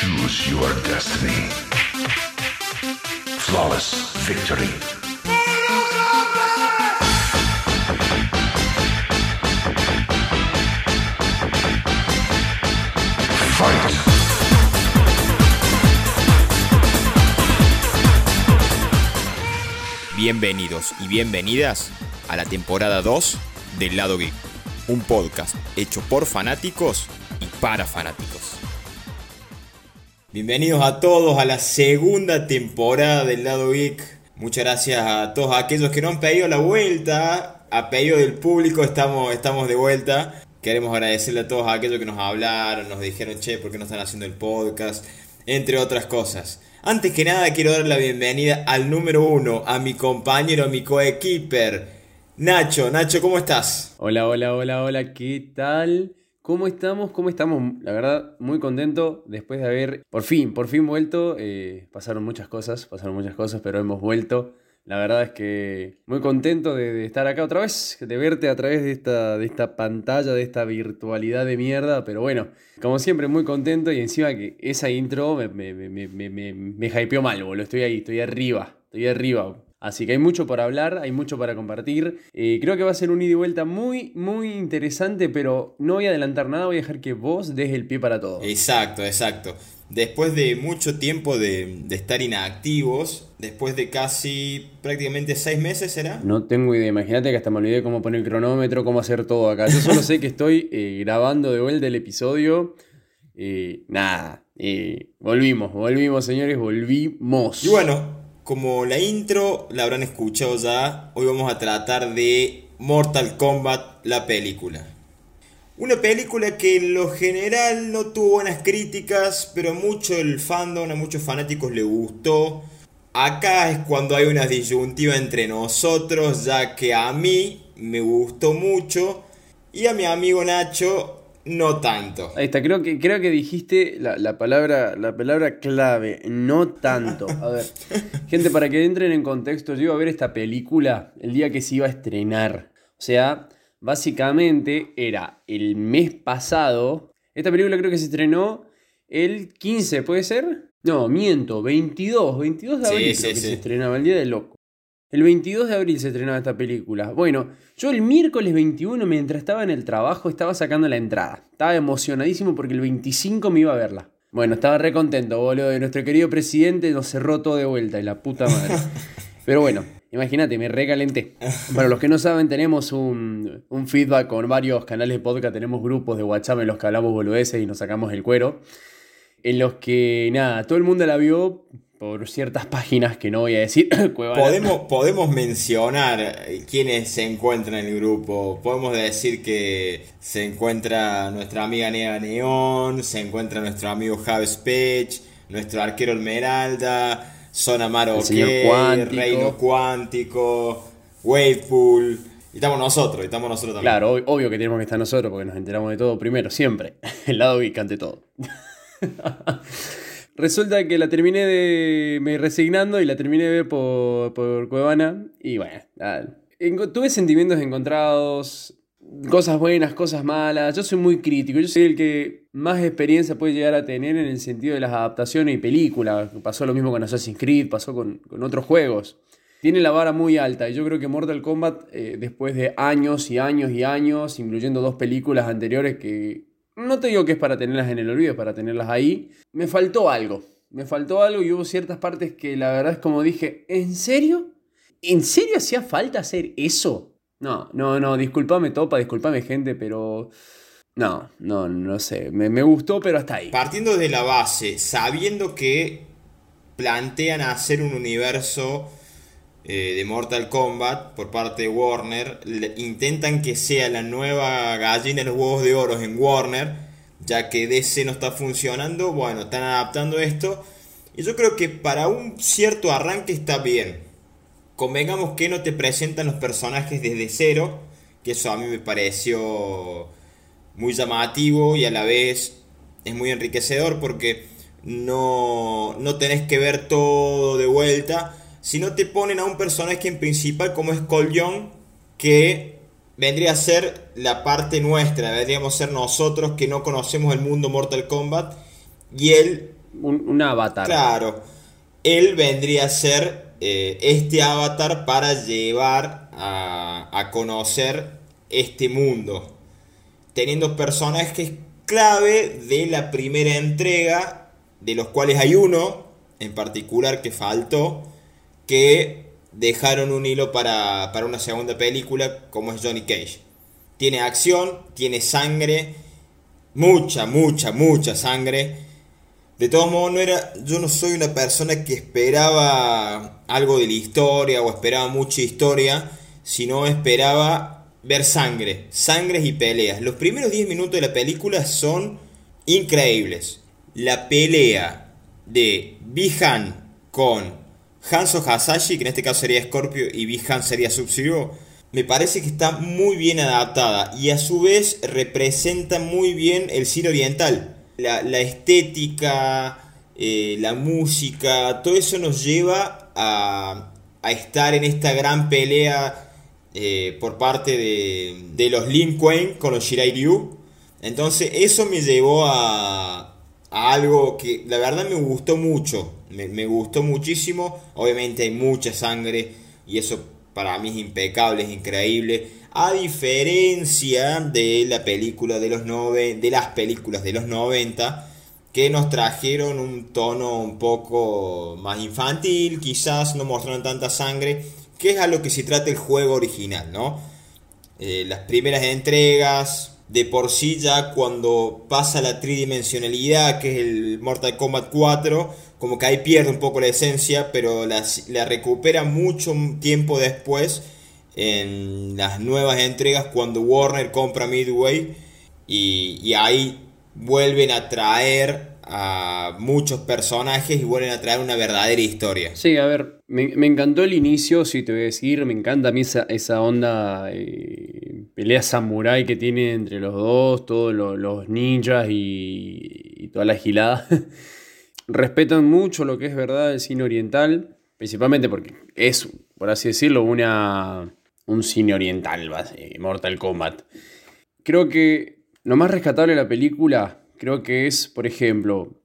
Choose your destiny. Flawless victory. Fight! Bienvenidos y bienvenidas a la temporada 2 del Lado Geek, un podcast hecho por fanáticos y para fanáticos. Bienvenidos a todos a la segunda temporada del Lado Geek. Muchas gracias a todos aquellos que no han pedido la vuelta. A pedido del público estamos, estamos de vuelta. Queremos agradecerle a todos aquellos que nos hablaron, nos dijeron, che, ¿por qué no están haciendo el podcast? Entre otras cosas. Antes que nada quiero dar la bienvenida al número uno, a mi compañero, a mi coequiper, Nacho. Nacho, ¿cómo estás? Hola, hola, hola, hola, ¿qué tal? ¿Cómo estamos? ¿Cómo estamos? La verdad, muy contento después de haber, por fin, por fin vuelto. Eh, pasaron muchas cosas, pasaron muchas cosas, pero hemos vuelto. La verdad es que muy contento de, estar acá otra vez, de verte a través de esta, de esta pantalla, de esta virtualidad de mierda. Pero bueno, como siempre, muy contento y encima que esa intro me, me, me, me, me hypeó mal, boludo. Estoy ahí, estoy arriba, estoy arriba. Así que hay mucho por hablar, hay mucho para compartir. Eh, creo que va a ser un ida y vuelta muy, muy interesante, pero no voy a adelantar nada, voy a dejar que vos des el pie para todo. Exacto, exacto. Después de mucho tiempo de, de estar inactivos, después de casi prácticamente seis meses, ¿será? No tengo idea, imagínate que hasta me olvidé cómo poner el cronómetro, cómo hacer todo acá. Yo solo sé que estoy eh, grabando de vuelta el episodio. Eh, nada, eh, volvimos, volvimos señores, volvimos. Y bueno, como la intro la habrán escuchado ya, hoy vamos a tratar de Mortal Kombat, la película. Una película que en lo general no tuvo buenas críticas, pero mucho el fandom, a muchos fanáticos le gustó. Acá es cuando hay una disyuntiva entre nosotros, ya que a mí me gustó mucho y a mi amigo Nacho no tanto. Ahí está, creo que, creo que dijiste la, la palabra, la palabra clave, no tanto. A ver, gente, para que entren en contexto, yo iba a ver esta película el día que se iba a estrenar. O sea, básicamente era el mes pasado. Esta película creo que se estrenó el 15, ¿puede ser? No, miento, 22, 22 de Sí, abril sí, creo que sí. se estrenaba, el día del loco. El 22 de abril se estrenaba esta película. Bueno, yo el miércoles 21, mientras estaba en el trabajo, estaba sacando la entrada. Estaba emocionadísimo porque el 25 me iba a verla. Bueno, estaba re contento, boludo. De nuestro querido presidente nos cerró todo de vuelta y la puta madre. Pero bueno, imagínate, me recalenté. Para los que no saben, tenemos un, un feedback con varios canales de podcast, tenemos grupos de WhatsApp en los que hablamos boludeces y nos sacamos el cuero. En los que, nada, todo el mundo la vio por ciertas páginas que no voy a decir. Podemos, podemos mencionar quiénes se encuentran en el grupo. Podemos decir que se encuentra nuestra amiga Nea Neón, se encuentra nuestro amigo Javes Pech, nuestro arquero Esmeralda, OK, Cuántico. Reino Cuántico, Wavepool. Y estamos nosotros, y estamos nosotros también. Claro, ob- obvio que tenemos que estar nosotros porque nos enteramos de todo primero, siempre. El lado geek ante todo. Resulta que la terminé de. me resignando y la terminé de ver por, por Cuevana. Y bueno, nada. Tuve sentimientos encontrados. Cosas buenas, cosas malas. Yo soy muy crítico. Yo soy el que más experiencia puede llegar a tener en el sentido de las adaptaciones y películas. Pasó lo mismo con Assassin's Creed, pasó con, con otros juegos. Tiene la vara muy alta y yo creo que Mortal Kombat, eh, después de años y años y años, incluyendo dos películas anteriores que no te digo que es para tenerlas en el olvido, es para tenerlas ahí, me faltó algo. Me faltó algo y hubo ciertas partes que la verdad es como dije, ¿en serio? ¿En serio hacía falta hacer eso? No, no, no, discúlpame Topa, discúlpame gente, pero... No, no, no sé, me, me gustó, pero hasta ahí. Partiendo de la base, sabiendo que plantean hacer un universo eh, de Mortal Kombat por parte de Warner, intentan que sea la nueva gallina de los huevos de oro en Warner, ya que DC no está funcionando, bueno, están adaptando esto, y yo creo que para un cierto arranque está bien. Convengamos que no te presentan los personajes desde cero, que eso a mí me pareció muy llamativo y a la vez es muy enriquecedor porque no, no tenés que ver todo de vuelta, sino te ponen a un personaje en principal como es Cole Young, que vendría a ser la parte nuestra, vendríamos a ser nosotros que no conocemos el mundo Mortal Kombat, y él un, un avatar. Claro, él vendría a ser eh, este avatar para llevar a, a conocer este mundo, teniendo personajes clave de la primera entrega, de los cuales hay uno en particular que faltó, que dejaron un hilo para, para una segunda película, como es Johnny Cage. Tiene acción, tiene sangre, mucha, mucha, mucha sangre. De todos modos, no era, yo no soy una persona que esperaba algo de la historia o esperaba mucha historia, sino esperaba ver sangre, sangres y peleas. Los primeros 10 minutos de la película son increíbles. La pelea de Bihan con Hanzo Hasashi, que en este caso sería Scorpio y Bihan sería Sub-Zero, me parece que está muy bien adaptada y a su vez representa muy bien el cine oriental. La, estética, eh, la música, todo eso nos lleva a, estar en esta gran pelea eh, por parte de, de los Lin Kuei con los Shirai Ryu. Entonces eso me llevó a, a algo que la verdad me gustó mucho. Me, gustó muchísimo. Obviamente hay mucha sangre y eso para mí es impecable, es increíble. A diferencia de la película de los nove, de las películas de los 90 que nos trajeron un tono un poco más infantil, quizás no mostraron tanta sangre, que es a lo que se trata el juego original, ¿no? Eh, las primeras entregas, de por sí ya cuando pasa la tridimensionalidad, que es el Mortal Kombat 4, como que ahí pierde un poco la esencia, pero la, la recupera mucho tiempo después en las nuevas entregas cuando Warner compra Midway y, y ahí vuelven a traer a muchos personajes y vuelven a traer una verdadera historia. Sí, a ver, me, me encantó el inicio, si te voy a decir, me encanta a mí esa, esa onda eh, pelea samurai que tiene entre los dos, todos los, ninjas y, y, toda la gilada. Respetan mucho lo que es verdad el cine oriental, principalmente porque es, por así decirlo, una, un cine oriental, Mortal Kombat. Creo que lo más rescatable de la película creo que es, por ejemplo,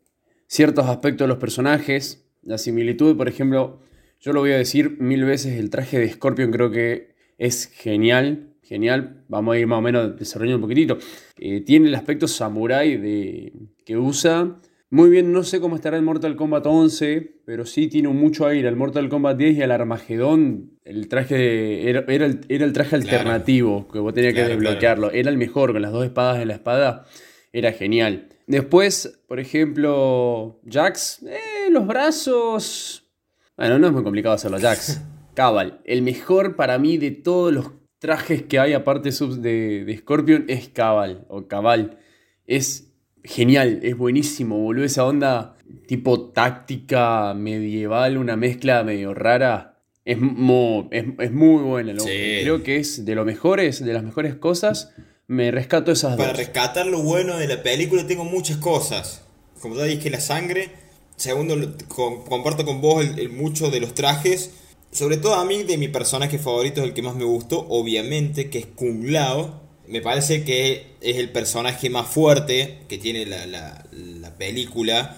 ciertos aspectos de los personajes, la similitud, por ejemplo, yo lo voy a decir mil veces, el traje de Scorpion creo que es genial, genial, vamos a ir más o menos desarrollando un poquitito. Eh, tiene el aspecto samurai de, que usa. Muy bien, no sé cómo estará el Mortal Kombat 11, pero sí tiene mucho aire al Mortal Kombat 10 y al Armagedón. El traje era, era, el, era, el, traje alternativo que vos tenías claro, que desbloquearlo. Claro. Era el mejor, con las dos espadas en la espada era genial. Después, por ejemplo, Jax, eh, los brazos. Bueno, no es muy complicado hacerlo, Jax. Cabal, el mejor para mí de todos los trajes que hay aparte de, de Scorpion es Cabal o Cabal. Es genial, es buenísimo, boludo. Esa onda tipo táctica medieval, una mezcla medio rara. Es, mo, es, es muy buena. Sí. Creo que es de lo mejores, de las mejores cosas me rescato esas Para dos. rescatar lo bueno de la película tengo muchas cosas. Como ya dije, la sangre. Segundo, con, comparto con vos el, el, mucho de los trajes. Sobre todo a mí, de mi personaje favorito, es el que más me gustó, obviamente, que es Kung Lao. Me parece que es el personaje más fuerte que tiene la, la, la película.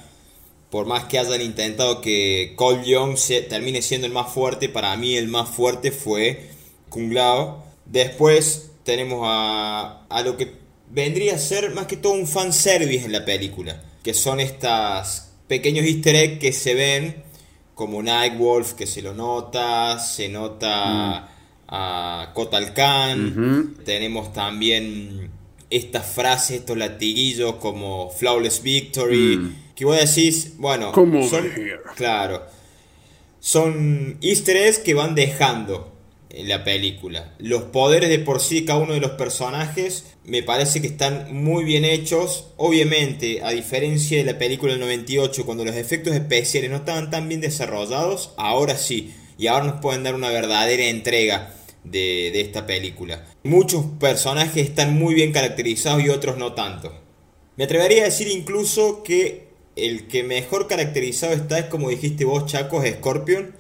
Por más que hayan intentado que Cole Young se, termine siendo el más fuerte, para mí el más fuerte fue Kung Lao. Después tenemos a, a lo que vendría a ser más que todo un fanservice en la película, que son estas pequeños easter eggs que se ven, como Nightwolf, que se lo nota, se nota mm. A Kotal Khan, uh -huh. tenemos también estas frases, estos latiguillos como Flawless Victory, mm. que vos decís, bueno, son, claro, son easter eggs que van dejando en la película. Los poderes de por sí, cada uno de los personajes, me parece que están muy bien hechos. Obviamente, a diferencia de la película del 98, cuando los efectos especiales no estaban tan bien desarrollados, ahora sí. Y ahora nos pueden dar una verdadera entrega de, de esta película. Muchos personajes están muy bien caracterizados y otros no tanto. Me atrevería a decir incluso que el que mejor caracterizado está es como dijiste vos, Chaco, Scorpion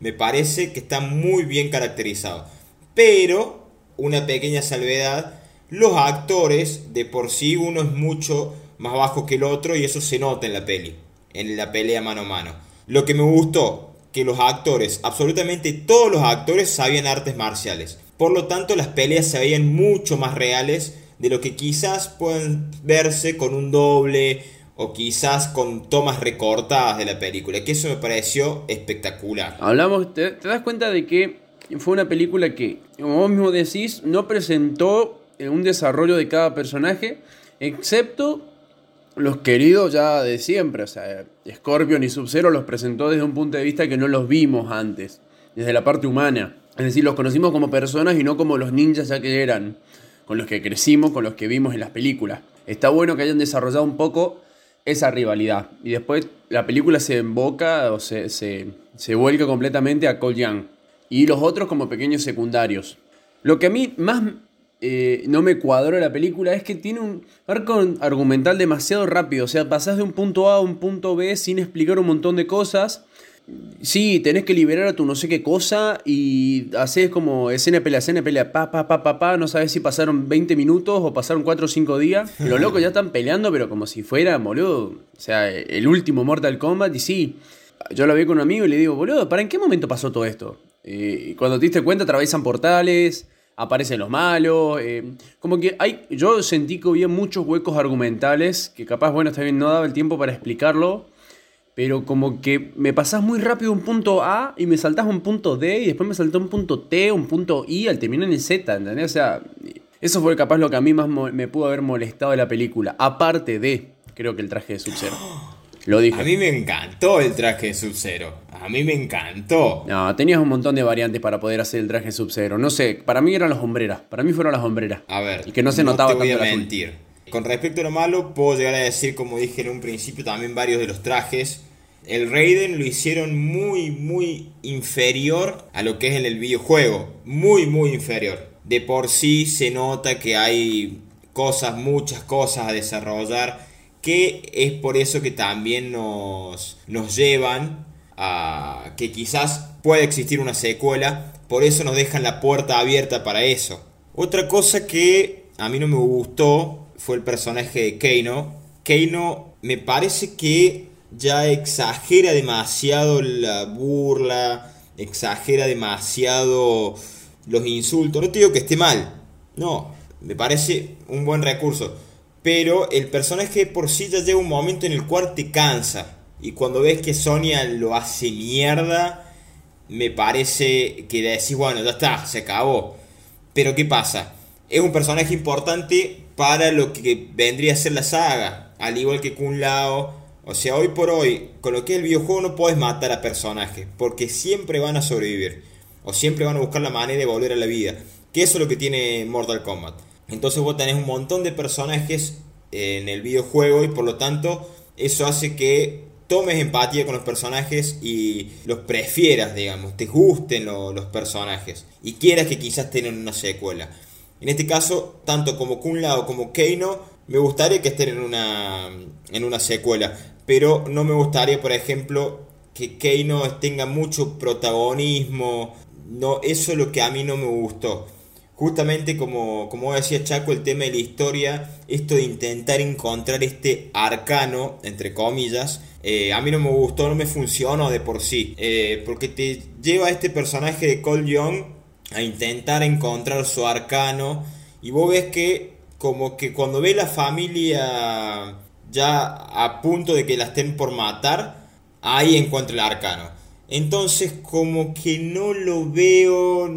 me parece que está muy bien caracterizado. Pero, una pequeña salvedad, los actores de por sí uno es mucho más bajo que el otro y eso se nota en la peli. en la pelea mano a mano. Lo que me gustó, que los actores, absolutamente todos los actores sabían artes marciales. Por lo tanto, las peleas se veían mucho más reales de lo que quizás pueden verse con un doble o quizás con tomas recortadas de la película, que eso me pareció espectacular. Hablamos, te, te das cuenta de que fue una película que, como vos mismo decís, no presentó un desarrollo de cada personaje, excepto los queridos ya de siempre. O sea, Scorpion y Sub-Zero los presentó desde un punto de vista que no los vimos antes, desde la parte humana. Es decir, los conocimos como personas y no como los ninjas ya que eran, con los que crecimos, con los que vimos en las películas. Está bueno que hayan desarrollado un poco esa rivalidad. Y después la película se emboca o se, se, vuelca completamente a Cole Young. Y los otros como pequeños secundarios. Lo que a mí más eh, no me cuadró la película es que tiene un arco argumental demasiado rápido. O sea, pasás de un punto A a un punto B sin explicar un montón de cosas. Sí, tenés que liberar a tu no sé qué cosa y haces como escena pelea, escena pelea, pa, pa, pa, pa, pa, no sabes si pasaron 20 minutos o pasaron 4 o 5 días. Los locos ya están peleando, pero como si fuera, boludo, o sea, el último Mortal Kombat y sí. Yo lo vi con un amigo y le digo, boludo, ¿para en qué momento pasó todo esto? Eh, y cuando te diste cuenta, atraviesan portales, aparecen los malos. Eh, como que hay. Yo sentí que había muchos huecos argumentales que capaz, bueno, está bien, no daba el tiempo para explicarlo pero como que me pasás muy rápido un punto A y me saltás un punto D y después me saltó un punto T, un punto I al terminar en el Z, ¿entendés? O sea, eso fue capaz lo que a mí más me pudo haber molestado de la película. Aparte de, creo que el traje de Sub-Zero. Lo dije. A mí me encantó el traje de Sub-Zero. A mí me encantó. No, tenías un montón de variantes para poder hacer el traje Sub-Zero. No sé, para mí eran las hombreras. Para mí fueron las hombreras. A ver. Y que no se notaba te voy a mentir. Con respecto a lo malo, puedo llegar a decir, como dije en un principio, también varios de los trajes el Raiden lo hicieron muy, muy inferior a lo que es en el videojuego. Muy, muy inferior. De por sí se nota que hay cosas, muchas cosas a desarrollar. Que es por eso que también nos, nos llevan a que quizás pueda existir una secuela. Por eso nos dejan la puerta abierta para eso. Otra cosa que a mí no me gustó fue el personaje de Keino. Keino me parece que ya exagera demasiado la burla, exagera demasiado los insultos. No te digo que esté mal, no, me parece un buen recurso. Pero el personaje por sí ya llega un momento en el cual te cansa. Y cuando ves que Sonia lo hace mierda, me parece que decís, bueno, ya está, se acabó. Pero ¿qué pasa? Es un personaje importante para lo que vendría a ser la saga. Al igual que Kun Lao, o sea, hoy por hoy, con lo que es el videojuego no puedes matar a personajes, porque siempre van a sobrevivir. O siempre van a buscar la manera de volver a la vida. Que eso es lo que tiene Mortal Kombat. Entonces vos tenés un montón de personajes en el videojuego y por lo tanto eso hace que tomes empatía con los personajes y los prefieras, digamos, te gusten los personajes y quieras que quizás tengan una secuela. En este caso, tanto como Kun Lao como Keino, me gustaría que estén en una, en una secuela pero no me gustaría, por ejemplo, que Keino tenga mucho protagonismo. No, eso es lo que a mí no me gustó. Justamente como, como decía Chaco, el tema de la historia, esto de intentar encontrar este arcano, entre comillas, eh, a mí no me gustó, no me funcionó de por sí. Eh, porque te lleva a este personaje de Cole Young a intentar encontrar su arcano. Y vos ves que como que cuando ve la familia ya a punto de que la estén por matar, ahí encuentra el arcano. Entonces como que no lo veo,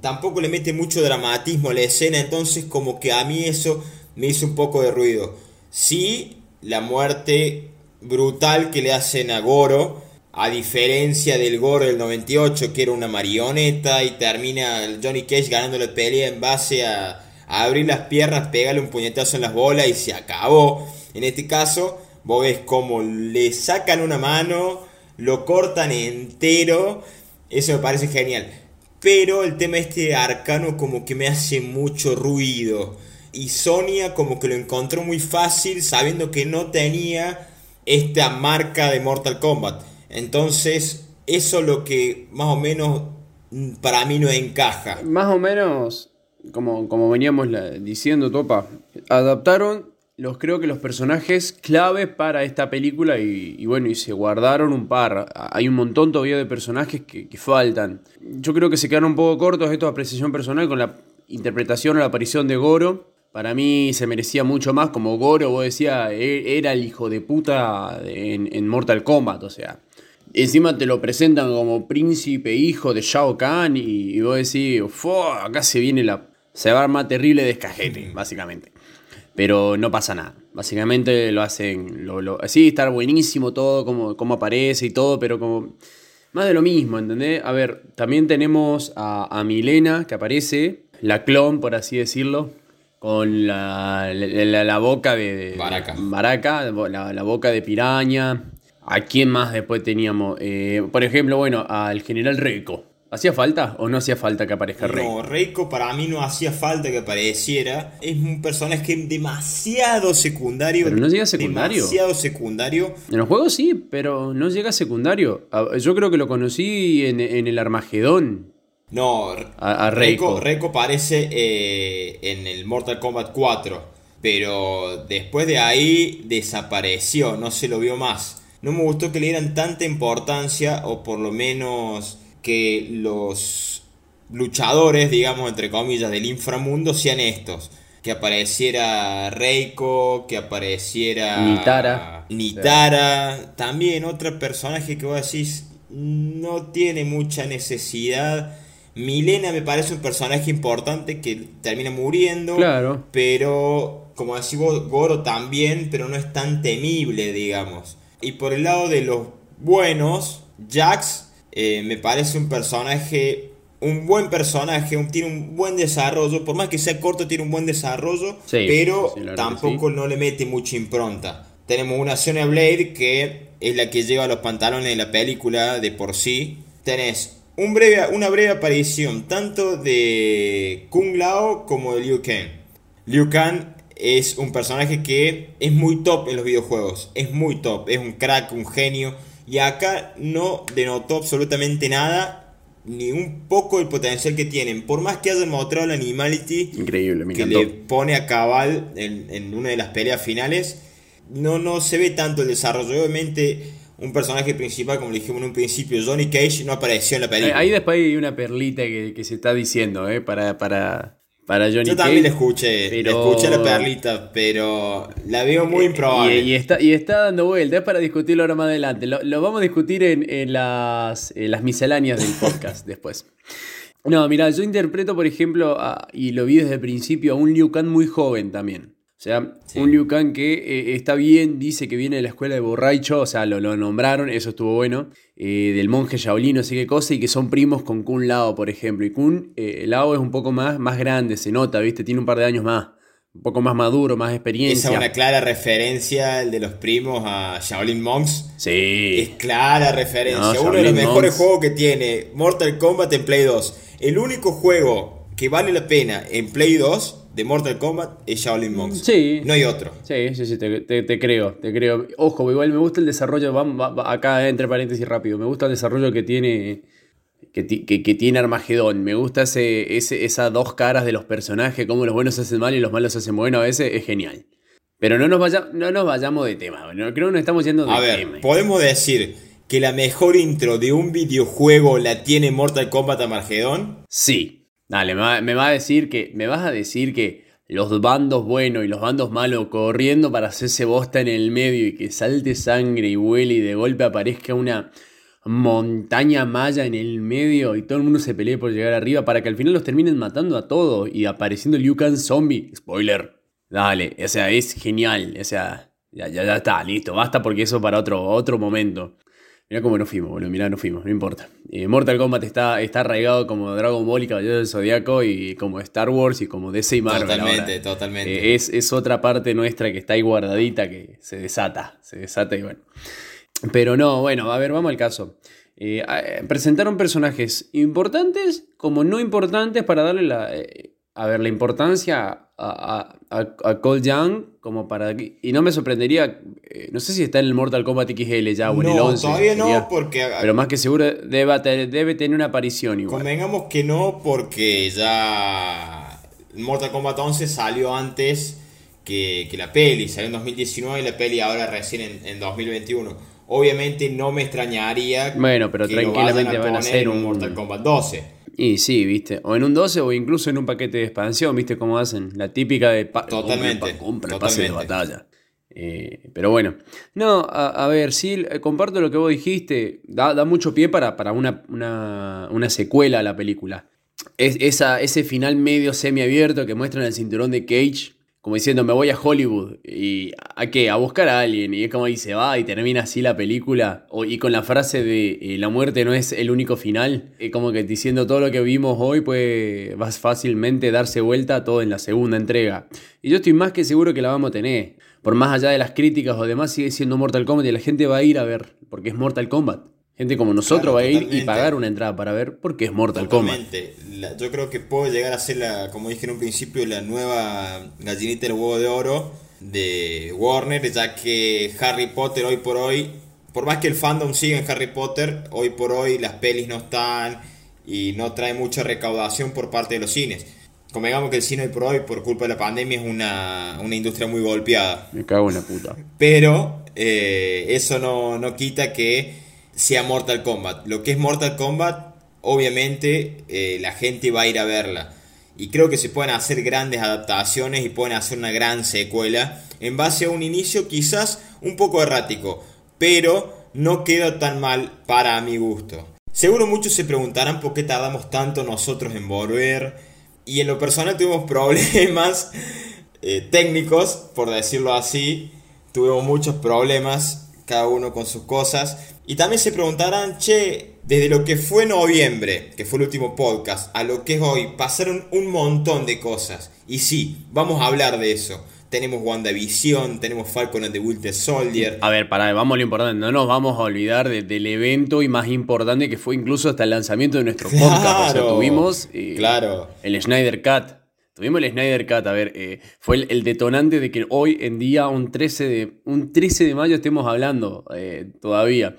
tampoco le mete mucho dramatismo a la escena, entonces como que a mí eso me hizo un poco de ruido. Sí, la muerte brutal que le hacen a Goro, a diferencia del Goro del 98 que era una marioneta y termina Johnny Cage ganando la pelea en base a, a abrir las piernas, pegarle un puñetazo en las bolas y se acabó. En este caso, vos ves cómo le sacan una mano, lo cortan entero. Eso me parece genial. Pero el tema este arcano como que me hace mucho ruido. Y Sonia como que lo encontró muy fácil sabiendo que no tenía esta marca de Mortal Kombat. Entonces, eso es lo que más o menos mm, para mí no encaja. Más o menos, como, como veníamos diciendo, Topa, adaptaron los creo que los personajes clave para esta película y, bueno, y se guardaron un par. Hay un montón todavía de personajes que, faltan. Yo creo que se quedaron un poco cortos esto de apreciación personal con la interpretación o la aparición de Goro. Para mí se merecía mucho más, como Goro, vos decía, e- era el hijo de puta en, Mortal Kombat, o sea. Encima te lo presentan como príncipe hijo de Shao Kahn y, vos decís, "Fua, acá se viene la... Se va a armar terrible descajete, básicamente. Pero no pasa nada. Básicamente lo hacen... Lo, lo- sí, está buenísimo todo, como, como aparece y todo, pero como... Más de lo mismo, ¿entendés? A ver, también tenemos a, a Milena que aparece, la clon, por así decirlo, con la, la- la- la boca de, de- Baraka. Baraka, la, boca de piraña. ¿A quién más después teníamos? Eh, por ejemplo, bueno, al general Reiko. ¿Hacía falta o no hacía falta que aparezca Reiko? No, Reiko para mí no hacía falta que apareciera. Es un personaje demasiado secundario. Pero no llega a secundario. Demasiado secundario. En los juegos sí, pero no llega a secundario. A- Yo creo que lo conocí en, en el Armagedón. No, A- a Reiko. Reiko aparece eh, en el Mortal Kombat 4. Pero después de ahí desapareció, no se lo vio más. No me gustó que le dieran tanta importancia, o por lo menos que los luchadores, digamos, entre comillas, del inframundo sean estos. Que apareciera Reiko, que apareciera Nitara. Nitara, también otro personaje que vos decís no tiene mucha necesidad. Milena me parece un personaje importante que termina muriendo. Claro. Pero, como decís vos, Goro también, pero no es tan temible, digamos. Y por el lado de los buenos, Jax eh, me parece un personaje, un buen personaje, un- tiene un buen desarrollo. Por más que sea corto, tiene un buen desarrollo. Sí, pero sí, tampoco no le mete mucha impronta. Tenemos una Sonya Blade que es la que lleva los pantalones de la película de por sí. Tenés un breve, una breve aparición tanto de Kung Lao como de Liu Kang. Liu Kang es un personaje que es muy top en los videojuegos. Es muy top, es un crack, un genio. Y acá no denotó absolutamente nada, ni un poco el potencial que tienen. Por más que hayan mostrado la Animality, Increíble, me que encantó. le pone a cabal en, en una de las peleas finales, no, no se ve tanto el desarrollo. Obviamente, un personaje principal, como le dijimos en un principio, Johnny Cage, no apareció en la película. Ahí después hay una perlita que, que se está diciendo, ¿eh? Para, para, para Johnny Yo también Cage. escuché, pero- la escuché la perlita, pero la veo muy improbable. Y, y está, y está dando vuelta, es para discutirlo ahora más adelante. Lo, lo vamos a discutir en, en las, en las misceláneas del podcast después. No, mira, yo interpreto, por ejemplo, a- y lo vi desde el principio, a un Liu Kang muy joven también. O sea, Sí. un Liu Kang que eh, está bien, dice que viene de la escuela de Borraicho, o sea, lo, lo nombraron, eso estuvo bueno, eh, del monje Shaolin, no sé qué cosa, y que son primos con Kun Lao, por ejemplo. Y Kun eh, Lao es un poco más, más grande, se nota, ¿viste? Tiene un par de años más, un poco más maduro, más experiencia. Esa es una clara referencia, el de los primos a Shaolin Monks. Sí. Es clara referencia. No, Uno de los mejores Monks. juegos que tiene Mortal Kombat en Play 2. El único juego que vale la pena en Play 2 de Mortal Kombat es Shaolin Monks. Sí. No hay otro. Sí, sí, sí, te, te- te creo, te creo. Ojo, igual me gusta el desarrollo, vamos, va- va- acá entre paréntesis rápido, me gusta el desarrollo que tiene que, que- que tiene Armagedón, me gusta ese, ese, esas dos caras de los personajes, cómo los buenos hacen mal y los malos hacen bueno, a veces es genial. Pero no nos, vaya, no nos vayamos de tema, no, creo que nos estamos yendo de A ver, tema. podemos decir que la mejor intro de un videojuego la tiene Mortal Kombat Armageddon. Sí, dale, me a decir que, me vas a decir que los bandos buenos y los bandos malos corriendo para hacerse bosta en el medio y que salte sangre y vuele y de golpe aparezca una montaña maya en el medio y todo el mundo se pelee por llegar arriba para que al final los terminen matando a todos y apareciendo Liu Kang zombie. Spoiler. Dale, o sea, es genial. O sea, ya, ya, ya está, listo. Basta porque eso para otro, otro momento. Mirá cómo nos fuimos, boludo. Mirá, nos fuimos, no importa. Eh, Mortal Kombat está, está arraigado como Dragon Ball y Caballero del Zodiaco y como Star Wars y como DC y Marvel. Totalmente, ahora. totalmente. Eh, es, es otra parte nuestra que está ahí guardadita que se desata. Se desata y bueno. Pero no, bueno, a ver, vamos al caso. Eh, presentaron personajes importantes como no importantes para darle la, eh, a ver, la importancia a, a, a, Cole Young como para... Y no me sorprendería, eh, no sé si está en el Mortal Kombat XL ya o en el no, 11. todavía sería- no, porque Pero más que seguro debe, debe tener una aparición igual. convengamos que no, porque ya Mortal Kombat 11 salió antes que, que la peli. Salió en 2019 y la peli ahora recién en, en 2021. Obviamente no me extrañaría Bueno, pero que lo tranquilamente vayan a van a hacer en un- Mortal Kombat 12. Y sí, viste. O en un 12 o incluso en un paquete de expansión, viste cómo hacen. La típica de Totalmente, compra, compra el pase de totalmente. batalla. Eh, pero bueno. No, a, a ver, sí, eh, comparto lo que vos dijiste. Da, da mucho pie para, para una, una, una secuela a la película. Es, esa, ese final medio semiabierto que muestran el cinturón de Cage. Como diciendo, me voy a Hollywood. ¿Y a qué? A buscar a alguien. Y es como ahí se va y termina así la película. Y con la frase de eh, la muerte no es el único final. Es como que diciendo todo lo que vimos hoy puede más fácilmente darse vuelta todo en la segunda entrega. Y yo estoy más que seguro que la vamos a tener. Por más allá de las críticas o demás, sigue siendo Mortal Kombat y la gente va a ir a ver. Porque es Mortal Kombat. Gente como nosotros Claro, va a ir y pagar una entrada para ver porque es Mortal Kombat. Totalmente. La- yo creo que puede llegar a ser, la, como dije en un principio, la nueva gallinita del huevo de oro de Warner, ya que Harry Potter hoy por hoy, por más que el fandom siga en Harry Potter, hoy por hoy las pelis no están y no trae mucha recaudación por parte de los cines. Como digamos que el cine hoy por hoy, por culpa de la pandemia, es una, una industria muy golpeada. Me cago en la puta. Pero eh, eso no, no quita que sea Mortal Kombat. Lo que es Mortal Kombat, obviamente eh, la gente va a ir a verla. Y creo que se pueden hacer grandes adaptaciones y pueden hacer una gran secuela en base a un inicio quizás un poco errático, pero no queda tan mal para mi gusto. Seguro muchos se preguntarán por qué tardamos tanto nosotros en volver. Y en lo personal tuvimos problemas eh, técnicos, por decirlo así. Tuvimos muchos problemas, cada uno con sus cosas. Y también se preguntarán, che, desde lo que fue noviembre, que fue el último podcast, a lo que es hoy, pasaron un montón de cosas. Y sí, vamos a hablar de eso. Tenemos WandaVision, tenemos Falcon and the Winter Soldier. A ver, pará, vamos a lo importante. No nos vamos a olvidar de- del evento y más importante que fue incluso hasta el lanzamiento de nuestro podcast. O sea, tuvimos eh, claro. el Schneider Cut. Tuvimos el Schneider Cut, a ver, eh, fue el, el detonante de que hoy en día, un 13 de, un 13 de mayo, estemos hablando eh, todavía.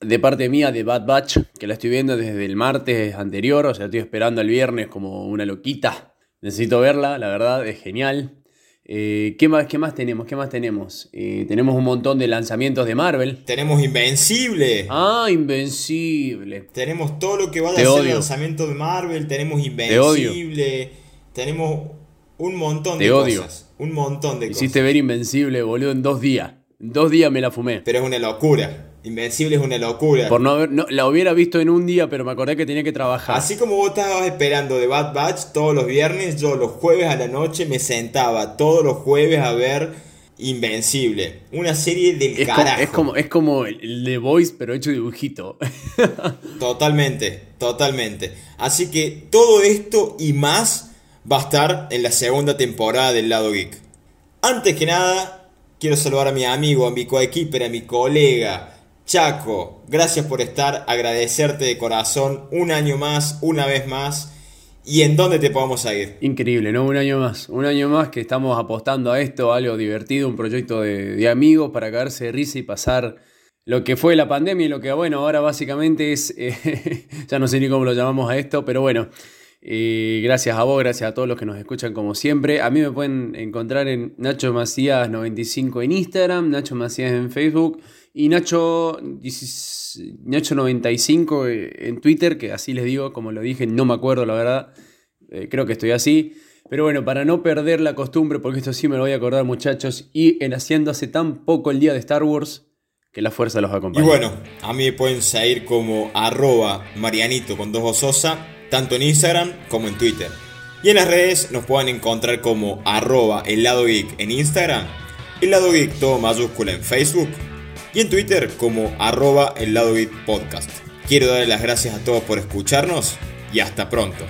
De parte mía, de Bad Batch, que la estoy viendo desde el martes anterior, o sea, estoy esperando el viernes como una loquita. Necesito verla, la verdad, es genial. Eh, ¿qué, más, ¿Qué más tenemos? ¿Qué más tenemos? Tenemos un montón de lanzamientos de Marvel. Tenemos Invencible. Ah, Invencible. Tenemos todo lo que Te a ser el lanzamiento de Marvel. Tenemos. Invencible. Tenemos un montón Te de odio. cosas. Un montón de Hiciste cosas. ver Invencible, boludo, en dos días. En dos días me la fumé. Pero es una locura. Invencible es una locura. Por no haber, no, la hubiera visto en un día, pero me acordé que tenía que trabajar. Así como vos estabas esperando de Bad Batch todos los viernes, yo los jueves a la noche me sentaba todos los jueves a ver Invencible. Una serie del es, carajo. es, como, es como el The Voice, pero hecho dibujito. Totalmente, totalmente. Así que todo esto y más va a estar en la segunda temporada del lado geek. Antes que nada, quiero saludar a mi amigo, a mi coequiper, a mi colega, Chaco. Gracias por estar, agradecerte de corazón un año más, una vez más. ¿Y en dónde te podemos ir? Increíble, ¿no? Un año más. Un año más que estamos apostando a esto, algo divertido, un proyecto de, de amigos para cagarse de risa y pasar lo que fue la pandemia y lo que, bueno, ahora básicamente es. eh, ya no sé ni cómo lo llamamos a esto, pero bueno. Eh, gracias a vos, gracias a todos los que nos escuchan como siempre. A mí me pueden encontrar en Nacho Macías95 en Instagram, Nacho Macías en Facebook y Nacho, 16 Nacho95 en Twitter, que así les digo, como lo dije, no me acuerdo la verdad. Eh, creo que estoy así. Pero bueno, para no perder la costumbre, porque esto sí me lo voy a acordar muchachos, y en haciendo hace tan poco el día de Star Wars, que la fuerza los Y acompañe. bueno, a mí me pueden seguir como arroba marianito con dos ososa, tanto en Instagram como en Twitter. Y en las redes nos pueden encontrar como arroba el lado en Instagram, el lado todo mayúscula en Facebook y en Twitter como arroba el lado podcast. Quiero darles las gracias a todos por escucharnos y hasta pronto.